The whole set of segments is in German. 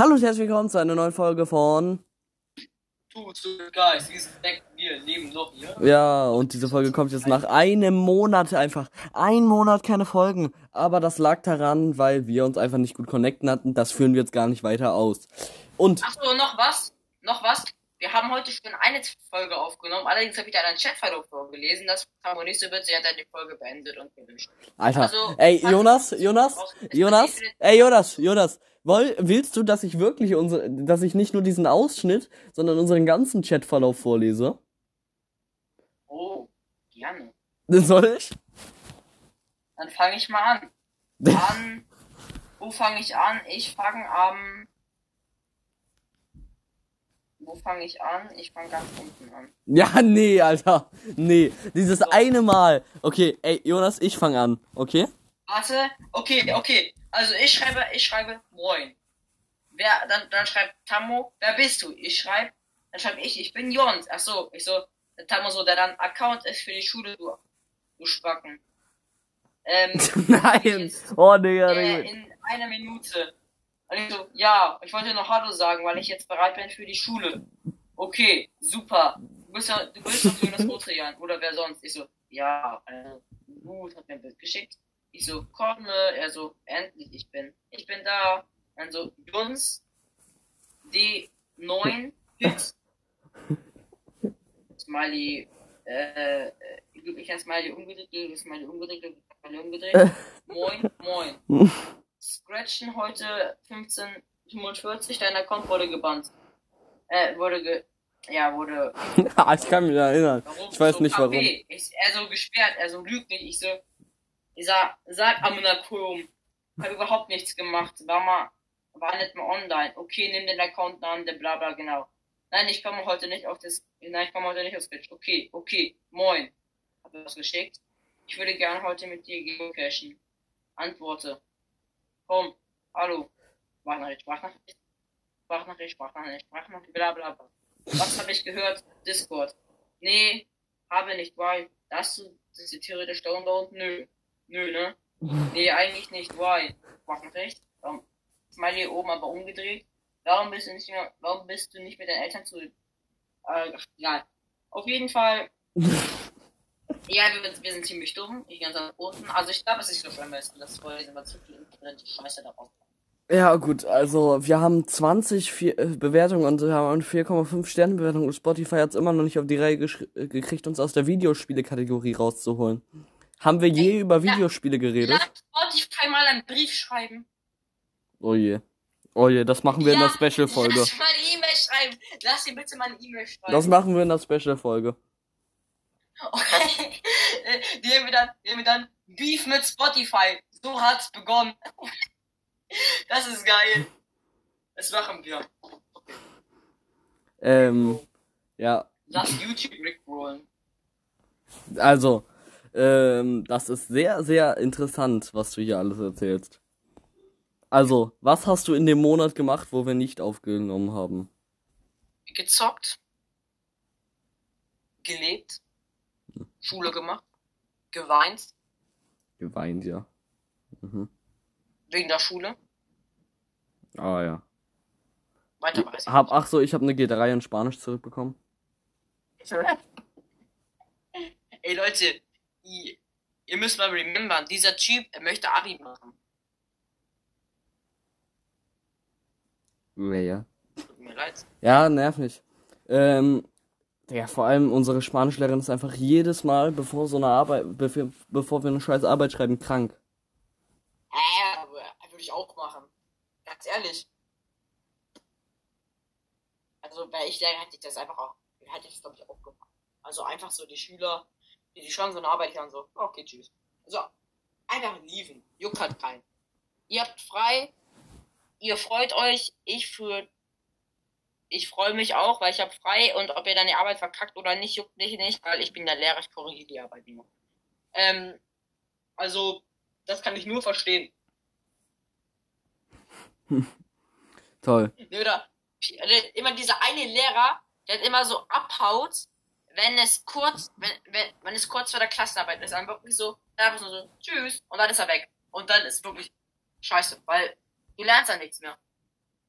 Hallo und herzlich willkommen zu einer neuen Folge von. To the guys, wir sind weg, wir leben noch hier. Ja, und diese Folge kommt jetzt nach einem Monat einfach. Ein Monat keine Folgen. Aber das lag daran, weil wir uns einfach nicht gut connecten hatten. Das führen wir jetzt gar nicht weiter aus. Und Achso, noch was? Noch was? Wir haben heute schon eine Folge aufgenommen, allerdings habe ich da einen Chatverlauf vorgelesen, das kam wohl nicht so witzig, hat dann die Folge beendet und gewünscht. Alter, Also, ey Jonas, Jonas, Jonas, ey Jonas, Jonas, woll, willst du, dass ich wirklich unsere, dass ich nicht nur diesen Ausschnitt, sondern unseren ganzen Chatverlauf vorlese? Oh, gerne. Soll ich? Dann fange ich mal an. An. Wo fange ich an? Ich fange am. Wo fange ich an? Ich fange ganz unten an. Ja, nee, Alter, nee, dieses eine Mal. Okay, ey Jonas, ich fang an, okay? Warte, okay, okay. Also ich schreibe, ich schreibe Moin. Wer, dann, dann schreibt Tammo, wer bist du? Ich schreibe, dann schreibe ich, ich bin Jons. Ach so, ich so, Tammo so, der dann Account ist für die Schule, du, du Spacken. Ähm, Nein, oh Digga, äh, in einer Minute. Und ich so, ja, ich wollte noch Hallo sagen, weil ich jetzt bereit bin für die Schule. Okay, super. Du bist ja, du bist doch Jonas Rotrian, oder wer sonst? Ich so, ja, also, gut, hat mir ein Bild geschickt. Ich so, komme, er so, endlich, ich bin, ich bin da. Dann so, Jungs, D9, Hit. Smiley, äh, äh, glücklicher Smiley umgedreht, Smiley umgedreht, Smiley umgedreht. Moin, moin. Scratchen heute 1545, dein Account wurde gebannt. Äh, wurde ge, ja, wurde, Ah, ich kann mich erinnern. warum? Ich weiß so, nicht warum. Ich, er so gesperrt, er so lügt nicht. Ich so, ich sag, sag Amunakum. Hab überhaupt nichts gemacht. War mal, war nicht mal online. Okay, nimm den Accountnamen, der bla bla, genau. Nein, ich komme heute nicht auf das, nein, ich komme heute nicht auf Twitch. Okay, okay, moin. Hab was geschickt. Ich würde gerne heute mit dir geocachen. Antworte. Komm, hallo. Sprachnachricht, Sprachnachricht. Sprachnachricht, Sprachnachricht, Sprachnachricht, bla bla bla. Was habe ich gehört? Discord. Nee, habe nicht, why? Das, das ist theoretisch Download? Nö. Nö, ne? Nee, eigentlich nicht, why? Sprachnachricht. Warum? Smiley oben aber umgedreht. Warum bist du nicht mehr, warum bist du nicht mit deinen Eltern zu, äh, ach, egal. Auf jeden Fall, ja, wir, wir sind ziemlich dumm. Ich ganz unten. Also ich glaube, es ist so schlimm, ist. das vorlesen, weil zu viel Internet Scheiße daraus. Ja, gut, also wir haben 20 vier, äh, Bewertungen und wir haben eine 4,5 Sterne Bewertung und Spotify hat es immer noch nicht auf die Reihe gekriegt, uns aus der Videospiele-Kategorie rauszuholen. Haben wir je Ey, über ja. Videospiele geredet? Lass Spotify mal einen Brief schreiben. Oh je. Oh je, das machen wir in der Special-Folge. Lass mal eine E-Mail schreiben. Lass ihm bitte mal eine E-Mail schreiben. Das machen wir in der Special-Folge. Okay. Die haben wir dann, die haben wir dann Beef mit Spotify. So hat's begonnen. Das ist geil. Das machen wir. Ähm, ja, Lass YouTube rickrollen. also, ähm, das ist sehr, sehr interessant, was du hier alles erzählst. Also, was hast du in dem Monat gemacht, wo wir nicht aufgenommen haben? Gezockt. Gelebt. Schule gemacht. Geweint. Geweint, ja. Mhm. Wegen der Schule. Ah, ja. Weiter weiß ich Hab, ach so, ich habe eine G3 in Spanisch zurückbekommen. Ey Leute, ihr, müsst mal remembern, dieser Typ, er möchte Abi machen. Ja. Tut mir leid. Ja, nerv nicht. Ähm, ja, vor allem unsere Spanischlehrerin ist einfach jedes Mal, bevor so eine Arbeit, bevor, bevor wir eine scheiß Arbeit schreiben, krank. Äh, aber würde ich auch machen. Ganz ehrlich. Also wäre ich Lehrer, hätte ich das einfach auch, hätte ich das glaube ich auch gemacht. Also einfach so die Schüler, die, schon so eine Arbeit haben, so, okay, tschüss. Also einfach lieben. Juckt halt keinen. Ihr habt frei, ihr freut euch, ich für ich freue mich auch, weil ich habe frei und ob ihr dann die Arbeit verkackt oder nicht, juckt mich nicht, weil ich bin der Lehrer, ich korrigiere die Arbeit nur. Ähm, also, das kann ich nur verstehen. Toll. Nee, Oder immer dieser eine Lehrer, der immer so abhaut, wenn es kurz, wenn, wenn, wenn es kurz vor der Klassenarbeit ist, dann wirklich so, einfach nur so, tschüss, und dann ist er weg. Und dann ist wirklich scheiße, weil du lernst dann nichts mehr.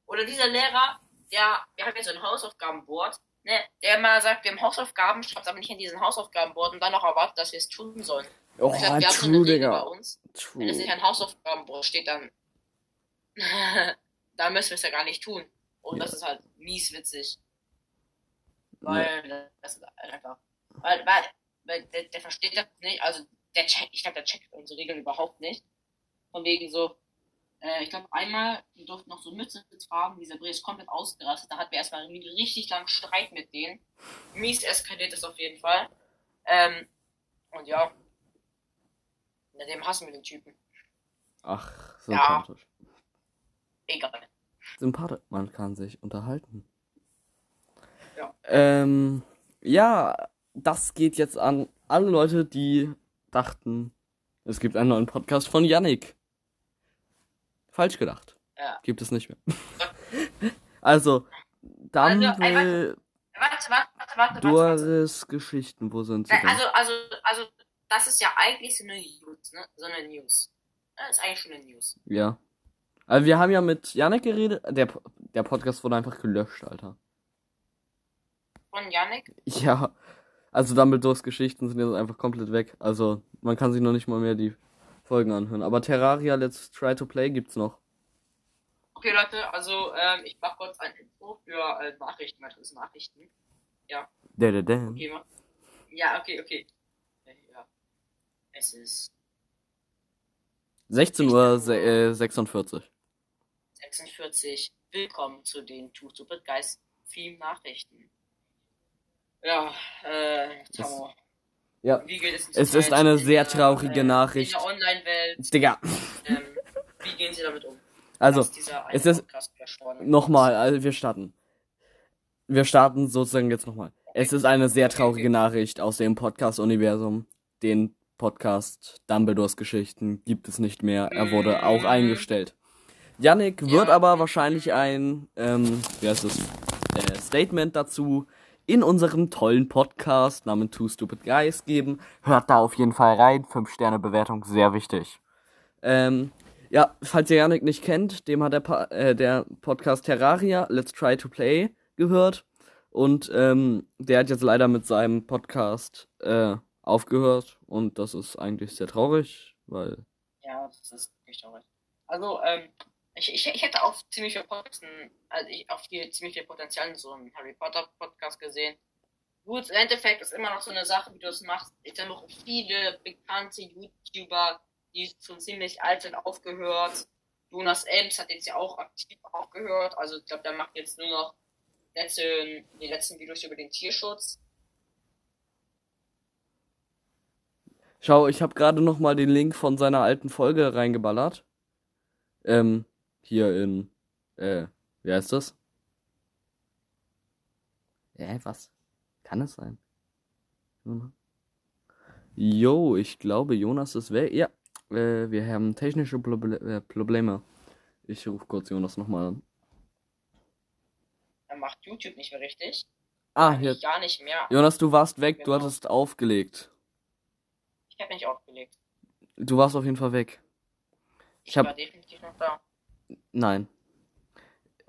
Oder dieser Lehrer, der, wir haben jetzt so ein Hausaufgabenboard, ne, der immer sagt, wir haben Hausaufgaben, schreibt aber nicht in diesen Hausaufgabenboard und dann noch erwartet, dass wir es tun sollen. Oh, Ich glaub, wir haben so eine true, Regel bei Digga. uns. Wenn es True. nicht ein Hausaufgabenboard steht, dann, dann müssen wir es ja gar nicht tun. Und Ja. das ist halt mies witzig. Weil, das ist einfach, weil, weil, weil der, der versteht das nicht, also, der checkt, ich glaube, der checkt unsere Regeln überhaupt nicht. Von wegen so, äh, ich glaube, einmal, wir durften noch so Mütze tragen, dieser Bre ist komplett ausgerastet, da hatten wir erstmal einen richtig langen Streit mit denen. Mies eskaliert es auf jeden Fall. Ähm, und ja, seitdem hassen wir den Typen. Ach, Ja. sympathisch. Egal. Sympathisch. Man kann sich unterhalten. Ja. Ähm, ja, das geht jetzt an alle Leute, die dachten, es gibt einen neuen Podcast von Yannick. Falsch gedacht. Ja. Gibt es nicht mehr. also, Dumble, Also, ey, Warte, warte, warte, warte. Doris Geschichten, wo sind sie Äh, denn? Also, also, also, das ist ja eigentlich so eine News, ne? So eine News. Das ist eigentlich schon eine News. ja. Also, wir haben ja mit Yannick geredet. Der, der Podcast wurde einfach gelöscht, Alter. Von Yannick. Ja, also Dumbledores Geschichten sind jetzt einfach komplett weg. Also man kann sich noch nicht mal mehr die Folgen anhören. Aber Terraria Let's Try to Play gibt's noch. Okay, Leute, also, ähm, ich mach kurz ein Info für äh, Nachrichten, das ist Nachrichten. Da, da, da. Okay, ma- ja, okay, okay. Äh, Ja. Es ist 16 Uhr se äh, 46. 46. Willkommen zu den Two Stupid Guys Theme Nachrichten. Ja, äh, Tamo. Ja. Wie geht es Es ist eine in sehr der, traurige äh, Nachricht. In der Online-Welt. Digga. Ähm, wie gehen Sie damit um? Also, es ist- nochmal, also wir starten. Wir starten sozusagen jetzt nochmal. Es ist eine sehr traurige Nachricht aus dem Podcast-Universum. Den Podcast Dumbledores Geschichten gibt es nicht mehr. Er wurde auch Mhm. eingestellt. Yannick wird Ja. aber wahrscheinlich ein, ähm, wie heißt es, äh, Statement dazu in unserem tollen Podcast namens Two Stupid Guys geben. Hört da auf jeden Fall rein. 5-Sterne-Bewertung, sehr wichtig. Ähm, ja, falls ihr Yannick nicht kennt, dem hat der, pa äh, der Podcast Terraria, Let's Try to Play, gehört. Und ähm, der hat jetzt leider mit seinem Podcast äh, aufgehört. Und das ist eigentlich sehr traurig, weil. Ja, das ist wirklich traurig. Also, ähm, ich, ich, ich hätte auch ziemlich viel Potenzial, also ich auf viel, ziemlich viel Potenzial in so einem Harry Potter Podcast gesehen. Gut, im Endeffekt ist immer noch so eine Sache, wie du es machst. Ich habe auch viele bekannte YouTuber, die schon ziemlich alt sind, aufgehört. Jonas Elms hat jetzt ja auch aktiv aufgehört. Also ich glaube, der macht jetzt nur noch letzte, die letzten Videos über den Tierschutz. Schau, ich habe gerade noch mal den Link von seiner alten Folge reingeballert. Ähm, hier in, äh, wie heißt das? Hä, was? Kann es sein? Jo, ich glaube, Jonas ist weg. Ja, äh, wir haben technische Proble äh, Probleme. Ich rufe kurz Jonas nochmal an. Er macht YouTube nicht mehr richtig. Ah, hier. Gar nicht mehr. Jonas, du warst weg, du Genau. hattest aufgelegt. Ich habe nicht aufgelegt. Du warst auf jeden Fall weg. Ich Ich hab- war definitiv noch da. Nein.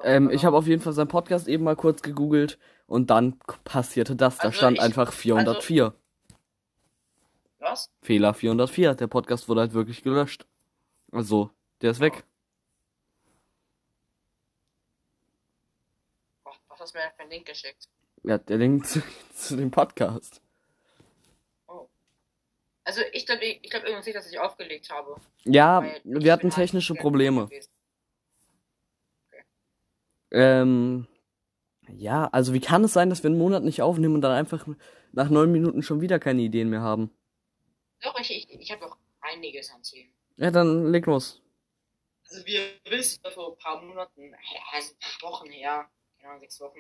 Ähm, ich habe auf jeden Fall seinen Podcast eben mal kurz gegoogelt und dann passierte das. Da Also stand ich- einfach 404. Was? Fehler 404. Der Podcast wurde halt wirklich gelöscht. Also, der ist weg. Was was hast du mir denn für einen Link geschickt? Ja, der Link zu, zu dem Podcast. Also ich glaube ich glaub irgendwie nicht, dass ich aufgelegt habe. Ja, Weil wir hatten halt technische Probleme. gewesen. Ähm, ja, also wie kann es sein, dass wir einen Monat nicht aufnehmen und dann einfach nach neun Minuten schon wieder keine Ideen mehr haben? Doch, ich, ich, ich habe noch einiges an Themen. Ja, dann leg los. Also wir wissen vor ein paar Monaten, also ein paar Wochen her, keine Ahnung, sechs Wochen,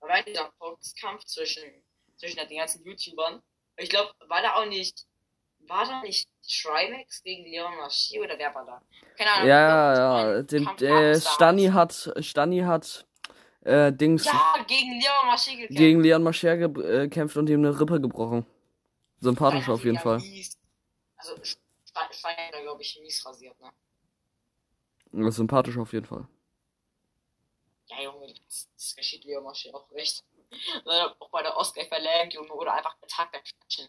da war dieser Boxkampf zwischen, zwischen den ganzen YouTubern. Ich glaube, war da auch nicht, war da nicht Trimax gegen Leon Maschi oder wer war da? Keine Ahnung. Ja, ja, war den, äh, Stani hat, Stani hat, äh, Dings Ja, gegen Leon Maschi gekämpft. gegen Leon Mascher ge äh, gekämpft und ihm eine Rippe gebrochen. Sympathisch auf jeden Fall. ja Mies, also Stein Stein hat er, glaube ich, mies rasiert, ne? Sympathisch auf jeden Fall. Ja, Junge, das, das geschieht Leo Masche auch recht. Auch bei der Oscar-Verleihung, Junge, oder einfach der Tag der Klatschen.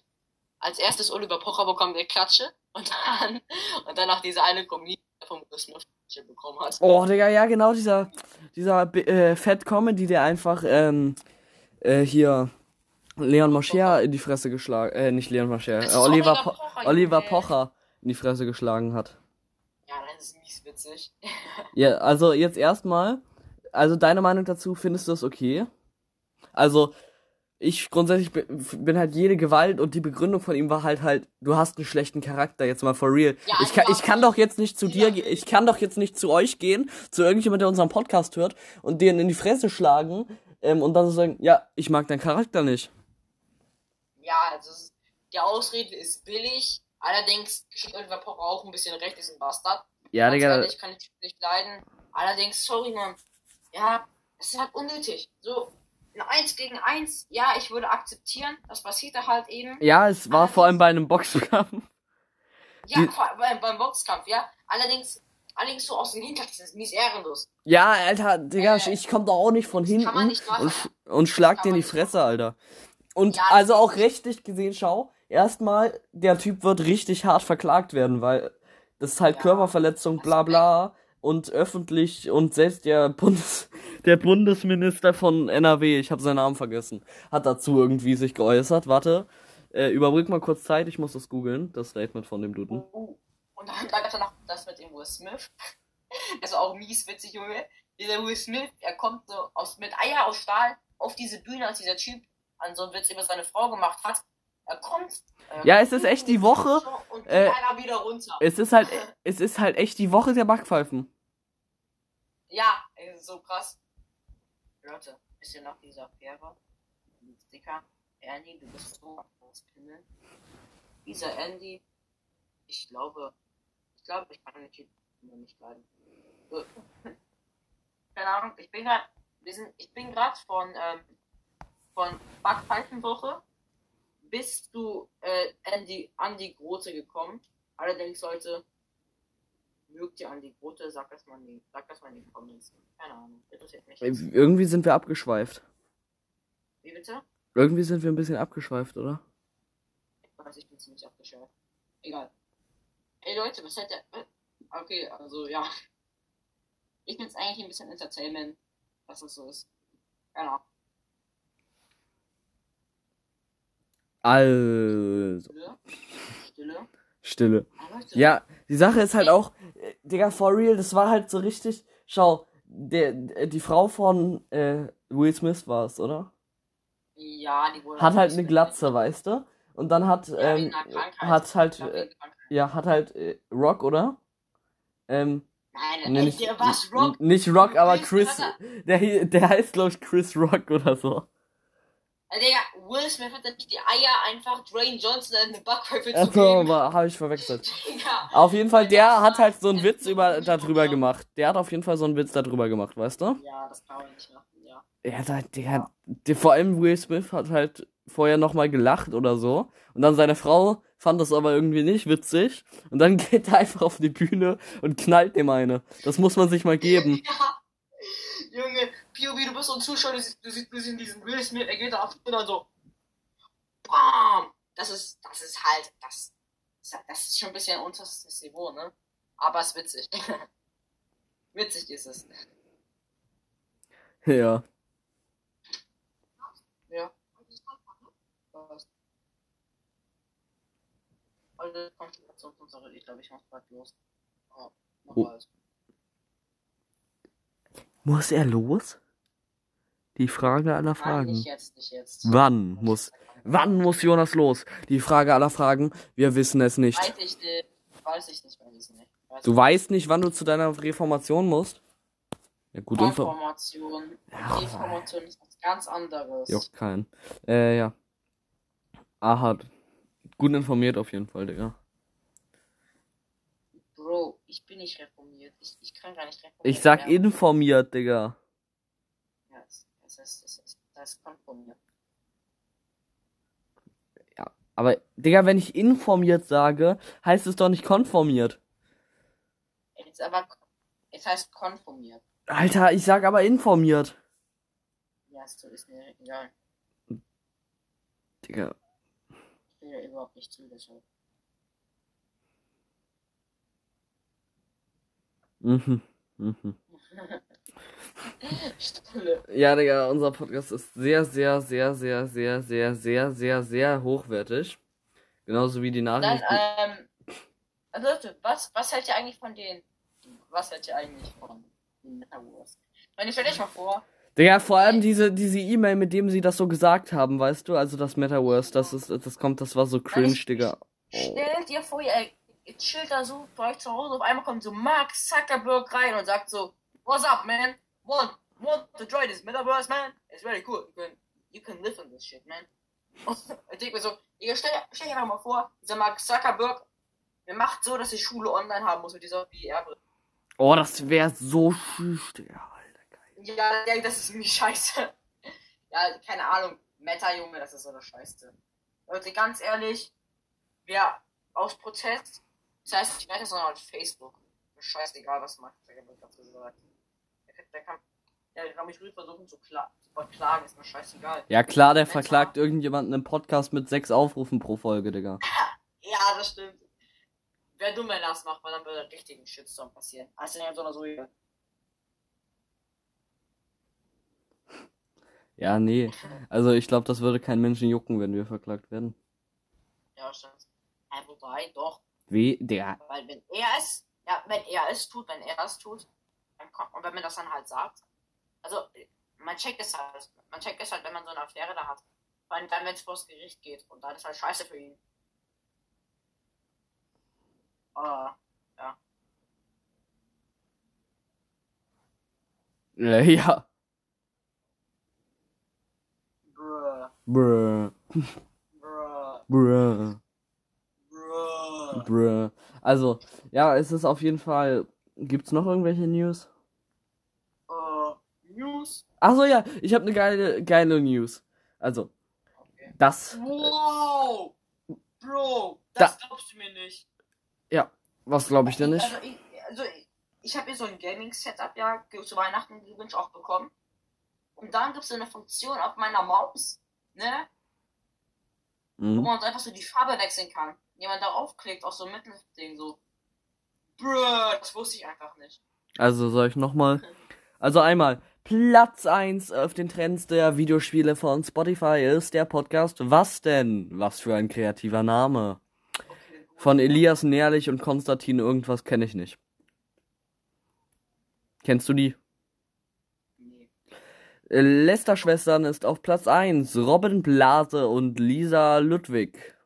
Als erstes Oliver Pocher bekommt der Klatsche und dann, und dann noch diese eine Comedy vom Smith bekommen hat. Oh, Digga, ja, genau, dieser, dieser äh, Fat Comedy, der einfach, ähm, äh, hier Leon Mascher in die Fresse geschlagen, äh, nicht Leon Mascher, äh, Oliver, Oliver po Pocher, Oliver. Pocher in die Fresse geschlagen hat. Ja, das ist mies witzig. Ja, also jetzt erstmal, also deine Meinung dazu, findest du das okay? Also, ich grundsätzlich bin, halt jede Gewalt und die Begründung von ihm war halt halt, du hast einen schlechten Charakter, jetzt mal for real. Ja, ich, kann, einfach- ich kann doch jetzt nicht zu dir, ich kann doch jetzt nicht zu euch gehen, zu irgendjemand, der unseren Podcast hört und den in die Fresse schlagen ähm, und dann so sagen, ja, ich mag deinen Charakter nicht. Ja, also die Ausrede ist billig. Allerdings Oliver Pocher auch ein bisschen recht, ist ein Bastard. Ja, Digga, ehrlich, kann ich nicht leiden. Allerdings, sorry, Mann. Ja, es ist halt unnötig. So, ein 1 gegen 1, ja, ich würde akzeptieren. Das passierte halt eben. ja, es war vor allem bei einem Boxkampf. Ja, Die- vor- beim, beim Boxkampf, ja. Allerdings, allerdings so aus dem Hintergrund, das ist mies ehrenlos. Ja, Alter, Digga, Äh, ich komm doch auch nicht von kann man hinten nicht machen. und, und schlag dir in die Fresse, Alter. Und Ja, also auch rechtlich gesehen, schau, erstmal, der Typ wird richtig hart verklagt werden, weil das ist halt Ja, Körperverletzung, bla bla. Und öffentlich und selbst der Bundes, der Bundesminister von NRW, ich habe seinen Namen vergessen, hat dazu irgendwie sich geäußert. Warte, äh, überbrück mal kurz Zeit, ich muss das googeln, das Statement von dem Duden. Uh, Und dann gab es noch das mit dem Will Smith. War auch mies witzig, Junge. Dieser Will Smith, er kommt so aus, mit Eier aus Stahl auf diese Bühne, als dieser Typ an so einen Witz über seine Frau gemacht hat. Er kommt. äh, Ja, es ist echt die Woche, Und äh, wieder runter. Es ist halt, es ist halt echt die Woche der Backpfeifen. Ja, so krass. Leute, wisst ihr noch diese Affäre? Mit Sticker. Andy, du bist so aus Pimmel. Dieser Andy, ich glaube, ich glaube, ich kann nicht, nicht leiden. So. Keine Ahnung, ich bin gerade, wir sind, ich bin gerade von, ähm, von Backpfeifenwoche bis zu äh, Andy, Andy Grote gekommen. Allerdings sollte mögt ihr Andy Grote, sagt das mal in die, sagt das mal in die Comments. Keine Ahnung, interessiert mich. Irgendwie sind wir abgeschweift. Wie bitte? Irgendwie sind wir ein bisschen abgeschweift, oder? Ich weiß, ich bin ziemlich abgeschert. Egal. Ey Leute, was hat der. Okay, also ja. Ich bin's eigentlich ein bisschen Entertainment, was das so ist. Genau. Also, Stille. Stille. Stille. Ah. Ja, die Sache ist halt auch, äh, Digga, for real, das war halt so richtig. Schau, der, die Frau von äh, Will Smith war es, oder? Ja, die wurde. Hat halt eine Glatze, weißt du? Und dann hat, ähm, hat halt, äh, ja, hat halt äh, Rock, oder? Ähm, Nein, nee, nicht, der was, Rock? nicht Rock, aber Chris, der, der heißt, glaube ich, Chris Rock oder so. Äh, Digga, Will Smith hat nicht die Eier, einfach Dwayne Johnson eine Backpfeife zu Achso, geben. habe ich verwechselt. Digga. Auf jeden Fall, der hat halt so einen Witz über, darüber gemacht. Der hat auf jeden Fall so einen Witz darüber gemacht, weißt du? Ja, das kann man nicht machen, ja. Ja, da, der, der, vor allem Will Smith hat halt vorher nochmal gelacht oder so. Und dann seine Frau fand das aber irgendwie nicht witzig. Und dann geht er einfach auf die Bühne und knallt dem eine. Das muss man sich mal geben. Ja. Junge, POV, du bist so ein Zuschauer, du siehst, du siehst, du siehst diesen Will Smith, er geht da auf und dann so. Bam! Das ist, das ist halt, das, das ist schon ein bisschen unterstes Niveau, ne? Aber es ist witzig. witzig ist es. Ja. Ja. Also, Konzentrationssache, ich glaube, ich mach grad los. Oh, mach Oh. bald. Muss er los? Die Frage aller Nein, Fragen. nicht jetzt, nicht jetzt. Wann muss, wann muss Jonas los? Die Frage aller Fragen. Wir wissen es nicht. Weiß ich nicht. Weiß ich nicht, weiß ich nicht. Weiß Du weißt nicht, wann du zu deiner Reformation musst? Ja, gut. Ja. Information ist was ganz anderes. Juckt keinen. Äh, ja. Aha. Gut informiert auf jeden Fall, Digga. Bro, ich bin nicht reformiert. Ich, ich kann gar nicht reformiert Ich sag werden. informiert, Digga. Ja, es, es ist, es kommt von mir. Aber, Digga, wenn ich informiert sage, heißt es doch nicht konformiert. Jetzt aber, Es heißt konformiert. Alter, ich sag aber informiert. Ja, so- ist mir egal. Digga. Ich will ja überhaupt nicht zu, deshalb. Mhm. Mhm. Stulle. Ja, Digga, unser Podcast ist sehr, sehr, sehr, sehr, sehr, sehr, sehr, sehr, sehr hochwertig. Genauso wie die Dann, Nachrichten. ähm. Also, Leute, was, was hält ihr eigentlich von den. Was hält ihr eigentlich von den Metaverse? Ich meine, stell dich mal vor, Digga, vor allem diese, diese E-Mail, mit dem sie das so gesagt haben, weißt du? Also das Metaverse, das ist, das kommt, das war so cringe, ich- Digga. Stellt dir vor, ihr, ihr chillt da so bei euch zu Hause, auf einmal kommt so Mark Zuckerberg rein und sagt so, What's up, man? Want, want to try this Metaverse, man? It's very cool. You can, you can live in this shit, man. Und ich denke mir so, ihr stell, stell dir einfach mal vor, dieser Mark Zuckerberg, der macht so, dass die Schule online haben muss mit dieser VR-Brille. Oh, das wäre so süß, Digga. Alter, geil. Ja, ja, das ist irgendwie scheiße. Ja, keine Ahnung. Meta, Junge, das ist so eine Scheiße. Leute, ganz ehrlich, wer aus Protest, das heißt nicht Meta, sondern auf Facebook. Scheißegal, was Mark Zuckerberg dazu sagt. Der, kann- der kann, der kann mich ruhig versuchen zu, kla zu verklagen, ist mir scheißegal. Ja klar, der verklagt irgendjemanden im Podcast mit sechs Aufrufen pro Folge, Digga. Ja, das stimmt. Wäre dumm, er das macht, weil dann würde richtig ein Shitstorm passieren. Also, ja, so oder so, ja. Ja, nee. Also ich glaube, das würde keinen Menschen jucken, wenn wir verklagt werden. Ja, stimmt. Ja, wobei, doch. Wie? Digga. Weil wenn er es, ja, wenn er es tut, wenn er es tut, und wenn man das dann halt sagt, also man checkt es halt, man checkt es halt, wenn man so eine Affäre da hat. Vor allem dann, wenn es vors Gericht geht und dann ist halt scheiße für ihn. Aber, Äh, ja. bruh, Bruh. bruh, Bruh. bruh. Bruh. Also, ja, es ist auf jeden Fall. Gibt's noch irgendwelche News? Äh, News? Achso, ja, ich habe eine geile, geile News. Also, Okay. das. Wow! Bro, Da- das glaubst du mir nicht. Was glaube ich denn nicht? Also ich, also ich, ich habe hier so ein Gaming-Setup ja zu Weihnachten gewünscht auch bekommen. Und dann gibt es so eine Funktion auf meiner Maus, ne? Wo Mhm. man so einfach so die Farbe wechseln kann. Jemand darauf klickt, auf so ein Mittelding so. Bruh, das wusste ich einfach nicht. Also, soll ich nochmal. Also einmal, Platz 1 auf den Trends der Videospiele von Spotify ist der Podcast Was denn? Was für ein kreativer Name. Von Elias Nährlich und Konstantin irgendwas kenne ich nicht. Kennst du die? Nee. Äh, Lester-Schwestern ist auf Platz 1. Robin Blase und Lisa Ludwig.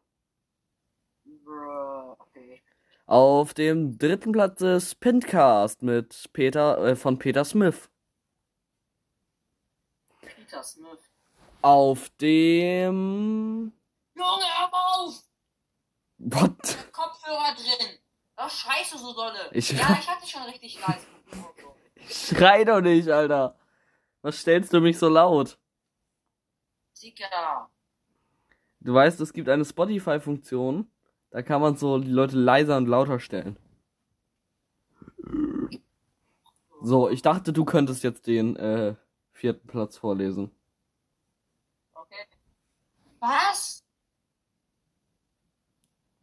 Bruh, okay. Auf dem dritten Platz ist Pintcast mit Peter, äh, von Peter Smith. Peter Smith. Auf dem. Junge, hör auf! What? Kopfhörer drin. Was schreist du so dolle? Ich- ja, ich hatte schon richtig leise. Schrei doch nicht, Alter. Was stellst du mich so laut? Digga. Du weißt, es gibt eine Spotify-Funktion. Da kann man so die Leute leiser und lauter stellen. So, ich dachte, du könntest jetzt den äh, vierten Platz vorlesen. Okay. Was?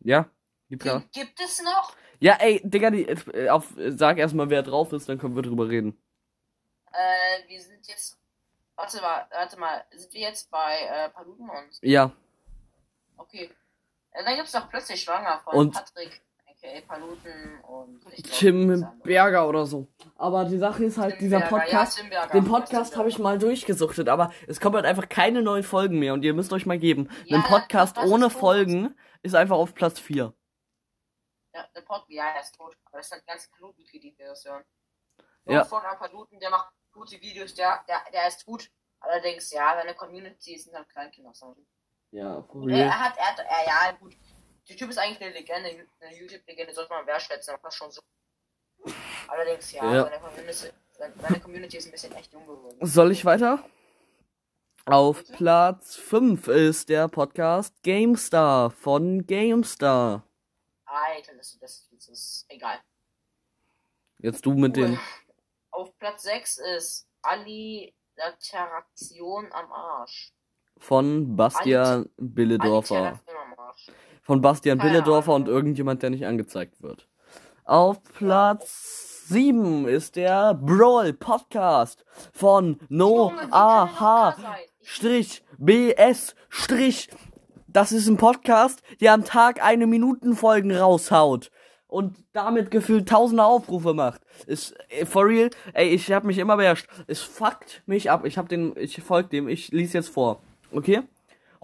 Ja? Gib ja. Gibt, es noch? Ja, ey, Digga, die, äh, auf, sag erstmal, wer drauf ist, dann können wir drüber reden. Äh, wir sind jetzt. Warte mal, warte mal. Sind wir jetzt bei äh, Paluten und. Ja. Okay. Äh, dann gibt's noch plötzlich schwanger von Und- Patrick, aka Paluten und. glaub, Tim das. Berger oder so. Aber die Sache ist halt, Tim dieser Berger, Podcast, Ja, Tim Berger. den Podcast habe ich mal durchgesuchtet, aber es kommen halt einfach keine neuen Folgen mehr und ihr müsst euch mal geben. Ja, Ein Podcast das ist ohne tot. Folgen ist einfach auf Platz 4. Ja, der Pod, ja, er ist tot. Aber das sind ganz Paluten für die Version. Ja. Ja. Von Paluten, der macht gute Videos, der, der, der ist gut. Allerdings, ja, seine Community sind halt Kleinkinder. Ja, Er, er hat, er hat, er, ja, gut. Der Typ ist eigentlich eine Legende, eine YouTube-Legende, sollte man wertschätzen, aber schon so. Allerdings, ja, Ja. Seine, Community, seine, Community ist ein bisschen echt jung geworden. Soll ich weiter? Auf Platz 5 ist der Podcast GameStar von GameStar. Alter, das, das, das ist egal. Jetzt du mit den. Auf Platz 6 ist Alliteration am Arsch. Von Bastian Billedorfer. Von Bastian Billedorfer und irgendjemand, der nicht angezeigt wird. Auf Platz 7 ist der Brawl Podcast von No Junge, wie kann A man noch H da sein? Ich- Strich BS Strich. Das ist ein Podcast, der am Tag eine Minuten Folgen raushaut und damit gefühlt tausende Aufrufe macht. Ist äh, for real, ey, ich hab mich immer beherrscht. Es fuckt mich ab. Ich hab den ich folg dem. Ich lies jetzt vor. Okay?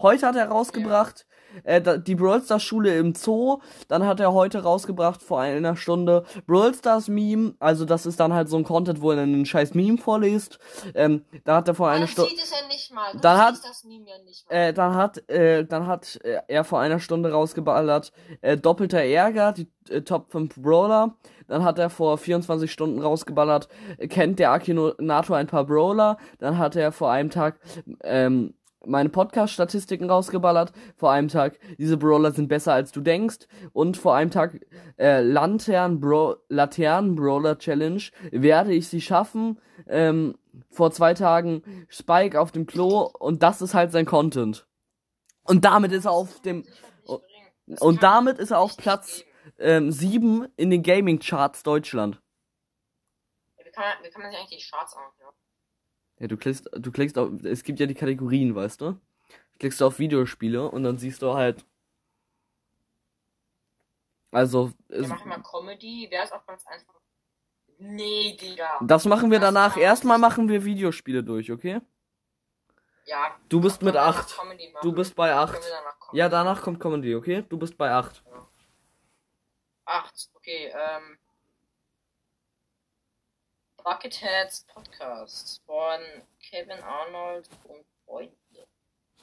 Heute hat er rausgebracht äh, da- die Brawl Stars Schule im Zoo. Dann hat er heute rausgebracht vor einer Stunde Brawl Stars Meme. Also das ist dann halt so ein Content, wo er einen scheiß Meme vorliest. Ähm, da hat er vor einer Stunde ja nicht mal. Du Dann hat- siehst das Meme ja nicht mal. äh, dann hat, äh, dann hat äh, er vor einer Stunde rausgeballert, äh, doppelter Ärger, die äh, Top 5 Brawler. Dann hat er vor 24 Stunden rausgeballert, äh, kennt der Akinator ein paar Brawler. Dann hat er vor einem Tag, ähm, meine Podcast-Statistiken rausgeballert. Vor einem Tag, diese Brawler sind besser als du denkst. Und vor einem Tag, äh, Lantern Bro Laternen Brawler Challenge. Werde ich sie schaffen? Ähm, vor zwei Tagen Spike auf dem Klo und das ist halt sein Content. Und damit ist er auf dem und- damit ist er auf Platz ähm, 7 in den Gaming Charts Deutschland. Wie kann, man, wie kann man sich eigentlich die Charts anhören? Ja, du klickst, du klickst auf, es gibt ja die Kategorien, weißt du? Klickst du auf Videospiele und dann siehst du halt. Also, Wir es, machen mal Comedy. Wer ist auf Platz 1? Nee, Digga. das machen wir Das danach. Erstmal machen wir Videospiele durch, okay? Ja. Du bist mit können wir danach 8. Comedy machen? Du bist bei 8. Können wir danach Comedy Ja, danach kommt Comedy, okay? Du bist bei 8. 8. Okay, ähm. Bucketheads Podcast von Kevin Arnold und Freunde.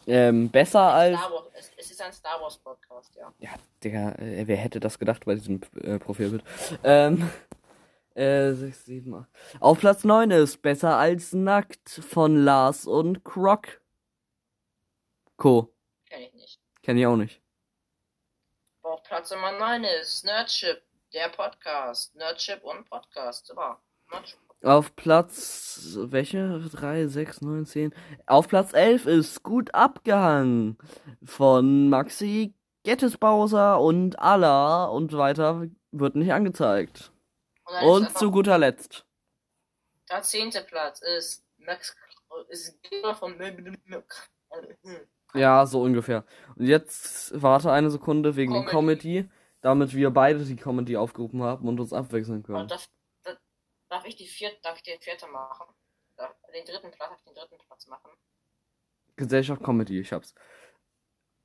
Ähm, besser als. Star Wars, es, es ist ein Star Wars Podcast, ja. Ja, Digga, äh, wer hätte das gedacht bei diesem äh, Profilbild? Ähm, äh, 6, 7, 8. Auf Platz 9 ist Besser als Nackt von Lars und Croc. Co. Kenn ich nicht. Kenn ich auch nicht. Auf Platz Nummer 9 ist Nerdship, der Podcast. Nerdship und Podcast. Super. Nerdship. Auf Platz, welche? 3, 6, 9, 10. Auf Platz 11 ist Gut abgehangen von Maxi Gettesbauser und Allah und weiter wird nicht angezeigt. Und einfach- zu guter Letzt. Der zehnte Platz ist Max ist von Ja, so ungefähr. Und jetzt warte eine Sekunde wegen Comedy. Comedy, damit wir beide die Comedy aufgerufen haben und uns abwechseln können. Und darf, ich die vierte, darf ich den vierte machen? Darf, den dritten Platz, darf ich den dritten Platz machen? Gesellschaft Comedy, ich hab's.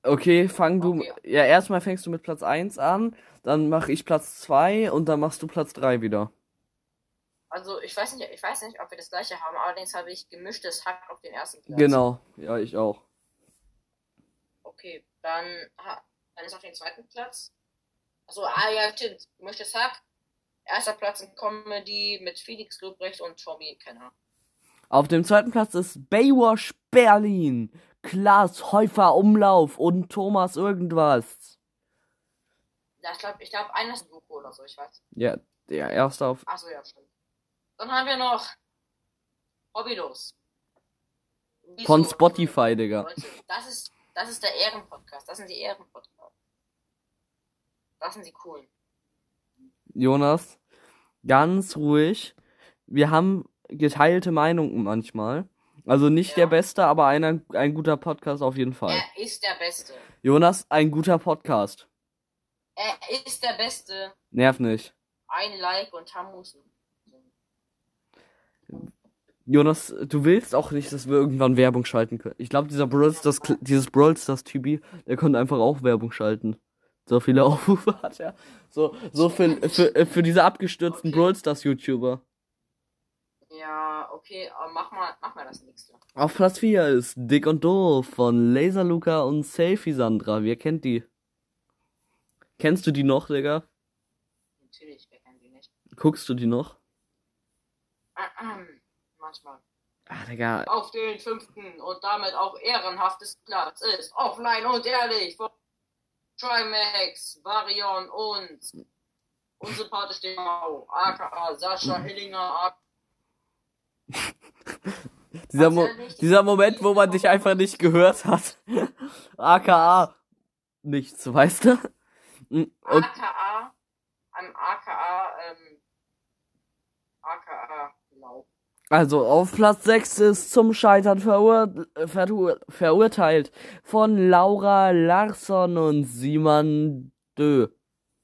Okay, fang du. Okay. Ja, erstmal fängst du mit Platz 1 an, dann mache ich Platz 2 und dann machst du Platz 3 wieder. Also ich weiß nicht, ich weiß nicht, ob wir das gleiche haben, allerdings habe ich gemischtes Hack auf den ersten Platz. Genau, ja, ich auch. Okay, dann, ha, dann ist auf den zweiten Platz. Achso, ah ja, stimmt. Gemischtes Hack. Erster Platz in Comedy mit Felix Lobrecht und Tommy Kenner. Auf dem zweiten Platz ist Baywatch Berlin, Klaas Häufer Umlauf und Thomas irgendwas. Ja, ich glaube, ich glaube, einer ist ein Doku oder so, ich weiß. Ja, der erste auf. Achso, ja, stimmt. Dann haben wir noch Hobbylos. Wieso? Von Spotify, Digga. Leute, das ist, das ist der Ehrenpodcast. Das sind die Ehrenpodcasts. Das sind die coolen. Jonas, ganz ruhig. Wir haben geteilte Meinungen manchmal. Also nicht Ja. der beste, aber einer, ein guter Podcast auf jeden Fall. Er ist der Beste. Jonas, ein guter Podcast. Er ist der Beste. Nerv nicht. Ein Like und Hamusen. Jonas, du willst auch nicht, dass wir irgendwann Werbung schalten können. Ich glaube, dieser Brawl Stars, dieses Brawl Stars Typi, der konnte einfach auch Werbung schalten. So viele Aufrufe hat er. So, so für, für, für diese abgestürzten Okay. Brawl Stars YouTuber. Ja, okay, aber mach mal, mach mal das nächste. Auf Platz 4 ist Dick und Doof von Laser Luca und Selfie Sandra. Wer kennt die? Kennst du die noch, Digga? Natürlich, wer kennt die nicht. Guckst du die noch? Manchmal. Ah, Digga. Auf den fünften und damit auch ehrenhaftes Platz ist offline und ehrlich von Trimax, Varion und Unsympathisch den Mau, aka Sascha Hillinger, aka Dieser, Mo er dieser Moment, wo man dich einfach nicht gehört hat. AKA nichts, weißt du? Mm, Und AKA, am AKA, ähm, AKA Laub. Also auf Platz 6 ist zum Scheitern verur verur verurteilt von Laura Larsson und Simon Dö.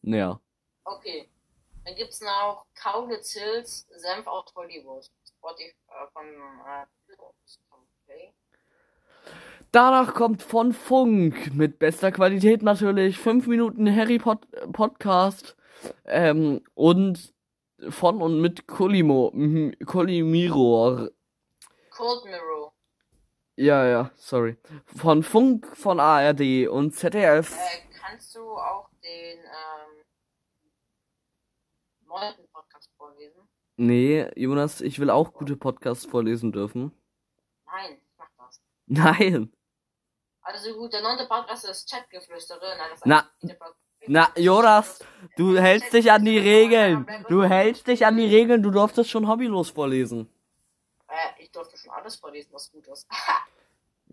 Ja. Okay. Dann gibt's noch Kaulitz Hills, Senf aus Hollywood. Spotify äh, von, äh, okay. Danach kommt von Funk mit bester Qualität natürlich 5 Minuten Harry Pot Podcast ähm, und von und mit Colimo, mhm, Colimiro. Cold Mirror. Ja, ja, sorry. Von Funk, von ARD und ZDF. Äh, kannst du auch den, ähm, neunten Podcast vorlesen? Nee, Jonas, ich will auch gute Podcasts vorlesen dürfen. Nein, ich mach das. Nein. Also gut, der neunte Podcast ist Chatgeflüstere. Nein, das ist Na, Na, Jonas, du hältst dich an die Regeln. Du hältst dich an die Regeln, du durftest schon hobbylos vorlesen. Äh, ich durfte schon alles vorlesen, was gut ist.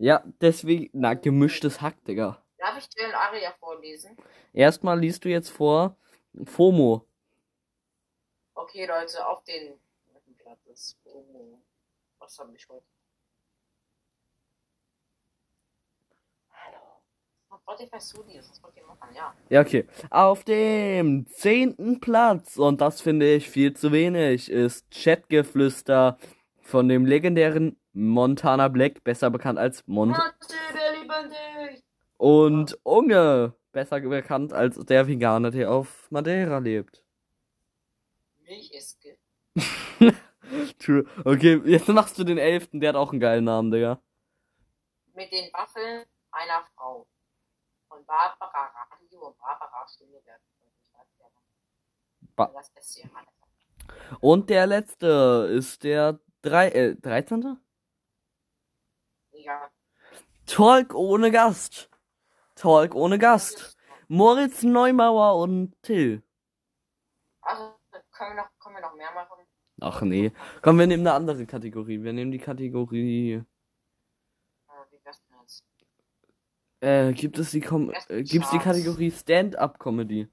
Ja, deswegen, na, gemischtes Hack, Digga. Darf ich den Aria vorlesen? Erstmal liest du jetzt vor FOMO. Okay, Leute, auf den Platz ist oh, Was habe ich heute? Spotify Studios, das wollt ihr machen, ja. Ja, okay. Auf dem zehnten Platz, und das finde ich viel zu wenig, ist Chatgeflüster von dem legendären Montana Black, besser bekannt als Mont Matze, wir lieben dich! und Unge, besser bekannt als der Veganer, der auf Madeira lebt. Milch ist Gift. True. Okay, jetzt machst du den elften, der hat auch einen geilen Namen, Digga. Mit den Waffeln einer Frau. Barbara Radio und Barbara Stimme werden. Ba-. Und der letzte ist der drei, äh, 13. Ja. Talk ohne Gast. Talk ohne Gast. Moritz Neumauer und Till. Also, können wir noch, können wir noch mehr machen? Ach nee. Komm, wir nehmen eine andere Kategorie. Wir nehmen die Kategorie. Äh, wie wär's denn jetzt? Äh, gibt es die Kom äh, gibt's die Kategorie Stand-up Comedy?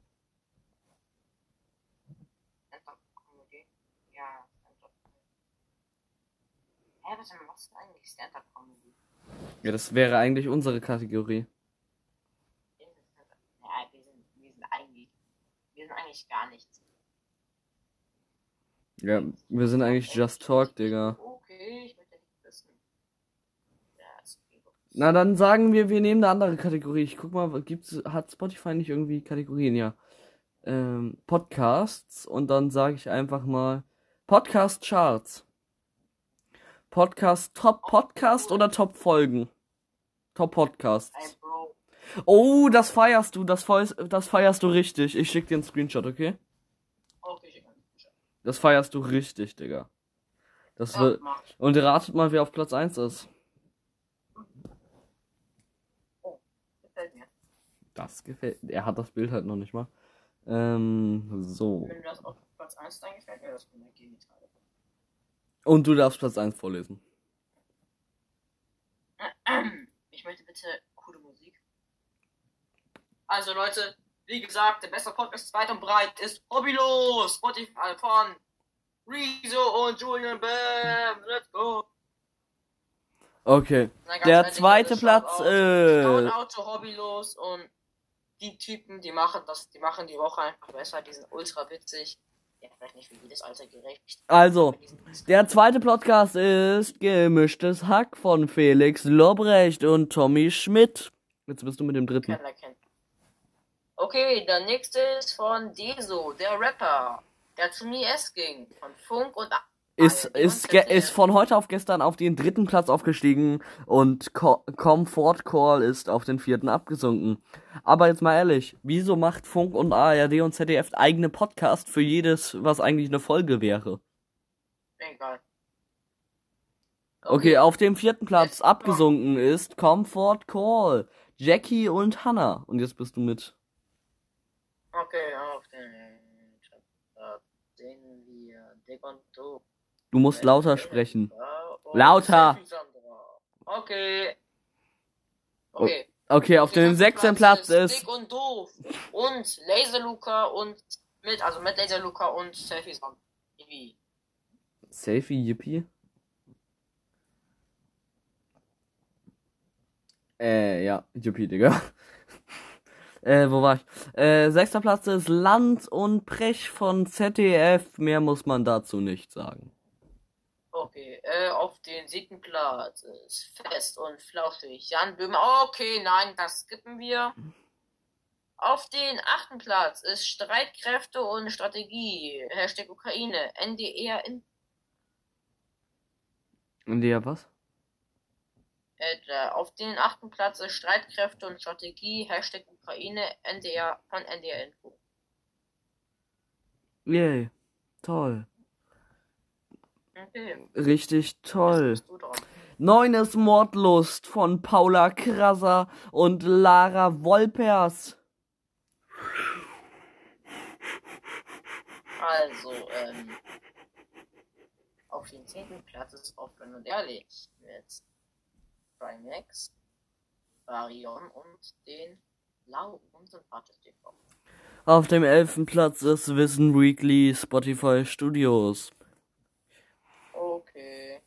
Stand-up-Comedy? Ja, Stand-up-Comedy. Hä, was ist denn eigentlich Stand-up-Comedy? Ja, das wäre eigentlich unsere Kategorie. Ja, wir sind, wir sind eigentlich, wir sind eigentlich gar nichts. Ja, wir sind eigentlich Just Talk, Digga. Okay, ich möchte nicht wissen. Ja, ist okay. Na, dann sagen wir, wir nehmen eine andere Kategorie. Ich guck mal, gibt's, hat Spotify nicht irgendwie Kategorien? Ja. Ähm, Podcasts und dann sage ich einfach mal Podcast Charts. Podcast, Top Podcast oder Top Folgen? Top Podcasts. Oh, das feierst du, das, feierst, das feierst du richtig. Ich schick dir einen Screenshot, okay? Das feierst du richtig, Digga. Das wird. Und ratet mal, wer auf Platz 1 ist. Gefällt mir. Das gefällt. Er hat das Bild halt noch nicht mal. Ähm, so. Wenn du das auf Platz 1 dann gefällt mir, das bin ich Gegenteil. Und du darfst Platz 1 vorlesen. Ich möchte bitte coole Musik. Also Leute, wie gesagt, der beste Podcast weit und breit ist Hobbylos, Spotify von Rezo und Julian Bam. Let's go. Okay. Der nette zweite Platz, äh. Zu Hobbylos und die Typen, die machen das, die machen die Woche einfach besser, die sind ultra witzig. Ja, vielleicht nicht für jedes Alter gerecht. Also, der zweite Podcast ist Gemischtes Hack von Felix Lobrecht und Tommy Schmidt. Jetzt bist du mit dem dritten. Okay, der nächste ist von Deso, der Rapper, der zu mir S ging, von Funk und A- Ist, ist, ist von heute auf gestern auf den dritten Platz aufgestiegen und Co Comfort Call ist auf den vierten abgesunken. Aber jetzt mal ehrlich, wieso macht Funk und ARD und ZDF eigene Podcast für jedes, was eigentlich eine Folge wäre? Egal. Okay, auf dem vierten Platz Jetzt- abgesunken ist Comfort Call, Jackie und Hannah. Und jetzt bist du mit. Okay, auf den Dick und doof. Du musst lauter sprechen. Ja, und Lauter. Okay. Okay. Okay, auf dem sechsten Platz ist. Dick und doof. Und Laser Luca und mit, also mit Laser Luca und Selfie. Irgendwie. Selfie Yippie? Äh, ja, Yippie, Digga. äh, wo war ich? Äh, sechster Platz ist Land und Brech von ZDF. Mehr muss man dazu nicht sagen. Okay, äh, auf den siebten Platz ist Fest und Flauschig. Jan Böhmer. Okay, nein, das skippen wir. Auf den achten Platz ist Streitkräfte und Strategie. Hashtag Ukraine. NDR in, Und der was? äh, da- auf den achten Platz ist Streitkräfte und Strategie. Hashtag Ukraine. NDR von NDR Info. Yay. Toll. Okay, Richtig toll. bist du dran. Neun ist Mordlust von Paula Krasser und Lara Wolpers. Also, ähm, auf den zehnten Platz ist offen und ehrlich mit Primax, Varion und den Lau und Sympathisch TV. Auf dem elften Platz ist Wissen Weekly Spotify Studios. Okay.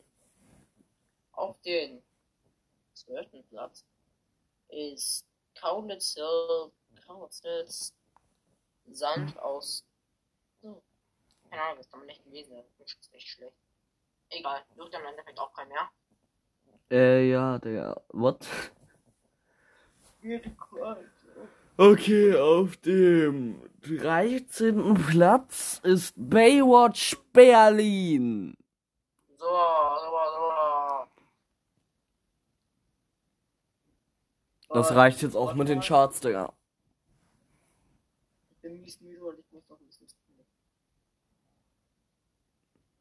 Auf den zwölften Platz ist Kaulitz Hill, Kaulitz Sand aus. So. Keine Ahnung, was damit nicht gewesen ist. Das ist echt schlecht. Egal, juckt im Endeffekt auch kein mehr. Äh, ja, der. What? Okay, auf dem 13. Platz ist Baywatch Berlin. Das reicht jetzt auch mit den Charts, Digga. Ich bin mies müde und ich muss noch ein bisschen spielen.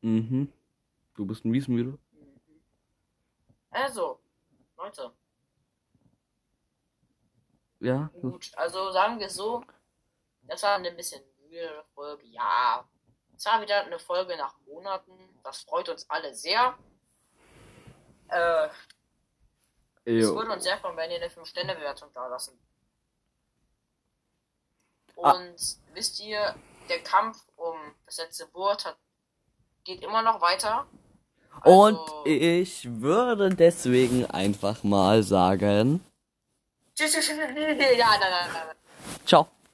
Mhm. Du bist ein Wiesmüde? Mhm. Also, Leute, Ja? gut. Also sagen wir so, das war eine bisschen müde Folge. Ja, es war wieder eine Folge nach Monaten. Das freut uns alle sehr. Äh, es würde uns sehr freuen, wenn ihr eine 5-Sterne-Bewertung da lassen. Ah. Und wisst ihr, der Kampf um das letzte Wort hat, geht immer noch weiter. Und Also- ich würde deswegen einfach mal sagen. Tschüss, tschüss, tschüss. Ja, nein, nein, nein. Ciao.